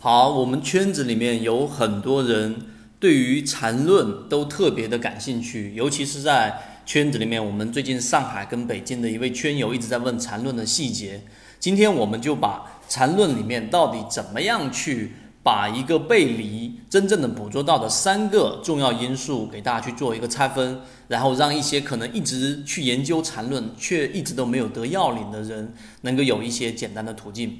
好，我们圈子里面有很多人对于缠论都特别的感兴趣，尤其是在圈子里面，我们最近上海跟北京的一位圈友一直在问缠论的细节。今天我们就把缠论里面到底怎么样去把一个背离真正的捕捉到的三个重要因素给大家去做一个拆分，然后让一些可能一直去研究缠论却一直都没有得要领的人，能够有一些简单的途径。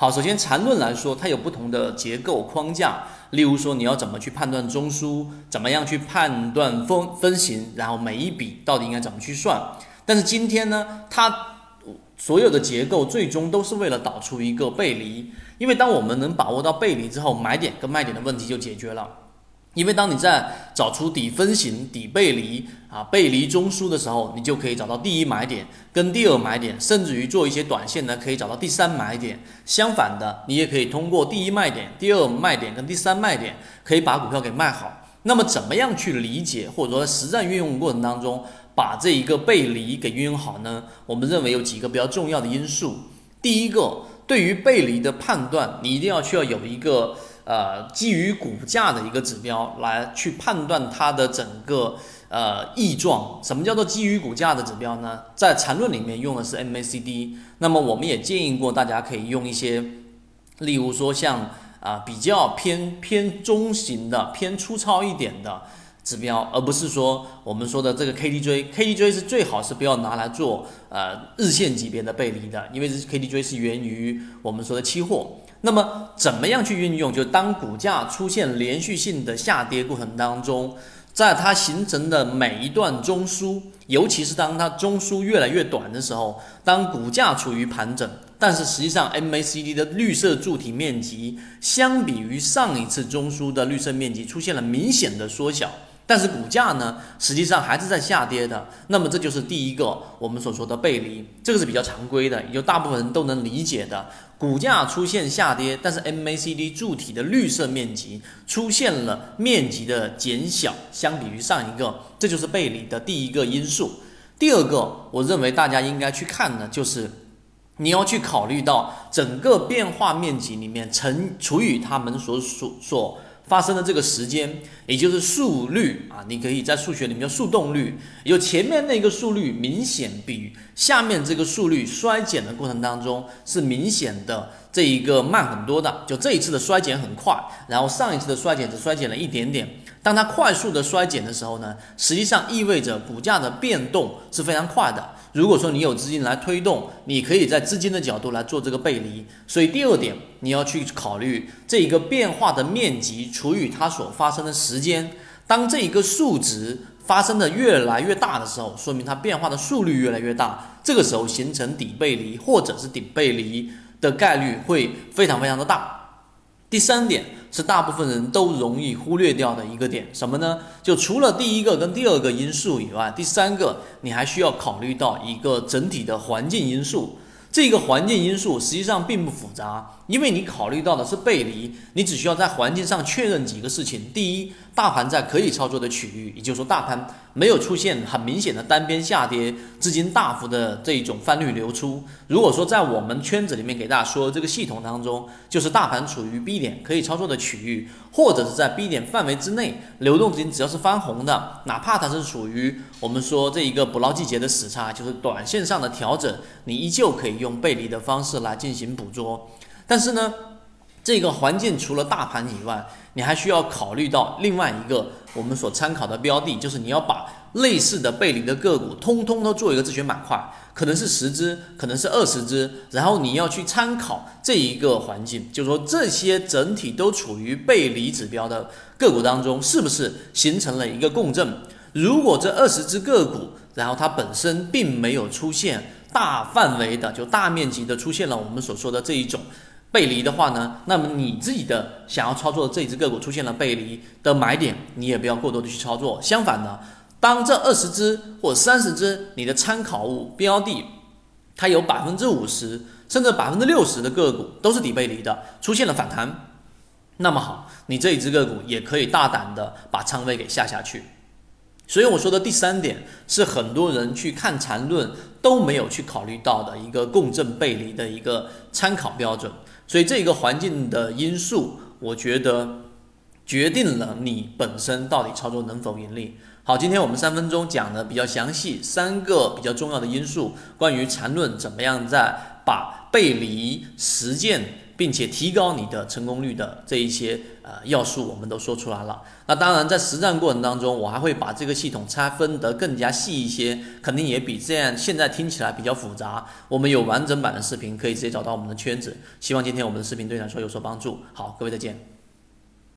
好，首先缠论来说，它有不同的结构框架。例如说，你要怎么去判断中枢，怎么样去判断分分型，然后每一笔到底应该怎么去算。但是今天呢，它所有的结构最终都是为了导出一个背离。因为当我们能把握到背离之后，买点跟卖点的问题就解决了。因为当你在找出底分型、底背离啊、背离中枢的时候，你就可以找到第一买点跟第二买点，甚至于做一些短线呢，可以找到第三买点。相反的，你也可以通过第一卖点、第二卖点跟第三卖点，可以把股票给卖好。那么，怎么样去理解或者说实战运用过程当中，把这一个背离给运用好呢？我们认为有几个比较重要的因素。第一个，对于背离的判断，你一定要需要有一个。呃，基于股价的一个指标来去判断它的整个呃异状。什么叫做基于股价的指标呢？在缠论里面用的是 MACD。那么我们也建议过大家可以用一些，例如说像啊比较偏偏中型的、偏粗糙一点的指标，而不是说我们说的这个 KDJ。KDJ 是最好是不要拿来做呃日线级别的背离的，因为 KDJ 是源于我们说的期货。那么怎么样去运用？就当股价出现连续性的下跌过程当中，在它形成的每一段中枢，尤其是当它中枢越来越短的时候，当股价处于盘整，但是实际上 MACD 的绿色柱体面积相比于上一次中枢的绿色面积出现了明显的缩小。但是股价呢，实际上还是在下跌的。那么这就是第一个我们所说的背离，这个是比较常规的，也就大部分人都能理解的。股价出现下跌，但是 MACD 柱体的绿色面积出现了面积的减小，相比于上一个，这就是背离的第一个因素。第二个，我认为大家应该去看的，就是你要去考虑到整个变化面积里面乘除以它们所所所。发生的这个时间，也就是速率啊，你可以在数学里面叫速动率，有前面那个速率明显比下面这个速率衰减的过程当中是明显的这一个慢很多的，就这一次的衰减很快，然后上一次的衰减只衰减了一点点。当它快速的衰减的时候呢，实际上意味着股价的变动是非常快的。如果说你有资金来推动，你可以在资金的角度来做这个背离。所以第二点，你要去考虑这一个变化的面积除以它所发生的时间。当这一个数值发生的越来越大的时候，说明它变化的速率越来越大。这个时候形成底背离或者是顶背离的概率会非常非常的大。第三点是大部分人都容易忽略掉的一个点，什么呢？就除了第一个跟第二个因素以外，第三个你还需要考虑到一个整体的环境因素。这个环境因素实际上并不复杂，因为你考虑到的是背离，你只需要在环境上确认几个事情。第一，大盘在可以操作的区域，也就是说大盘没有出现很明显的单边下跌，资金大幅的这一种翻绿流出。如果说在我们圈子里面给大家说这个系统当中，就是大盘处于 B 点可以操作的区域，或者是在 B 点范围之内，流动资金只要是翻红的，哪怕它是处于我们说这一个捕捞季节的时差，就是短线上的调整，你依旧可以用背离的方式来进行捕捉。但是呢，这个环境除了大盘以外，你还需要考虑到另外一个我们所参考的标的，就是你要把类似的背离的个股通通都做一个自选板块，可能是十只，可能是二十只，然后你要去参考这一个环境，就是说这些整体都处于背离指标的个股当中，是不是形成了一个共振？如果这二十只个股，然后它本身并没有出现大范围的，就大面积的出现了我们所说的这一种。背离的话呢，那么你自己的想要操作的这一只个股出现了背离的买点，你也不要过多的去操作。相反呢，当这二十只或三十只你的参考物标的，它有百分之五十甚至百分之六十的个股都是底背离的，出现了反弹，那么好，你这一只个股也可以大胆的把仓位给下下去。所以我说的第三点是很多人去看缠论都没有去考虑到的一个共振背离的一个参考标准。所以这个环境的因素，我觉得决定了你本身到底操作能否盈利。好，今天我们三分钟讲的比较详细，三个比较重要的因素，关于缠论怎么样在把背离实践，并且提高你的成功率的这一些呃要素，我们都说出来了。那当然，在实战过程当中，我还会把这个系统拆分得更加细一些，肯定也比这样现在听起来比较复杂。我们有完整版的视频，可以直接找到我们的圈子。希望今天我们的视频对你来说有所帮助。好，各位再见。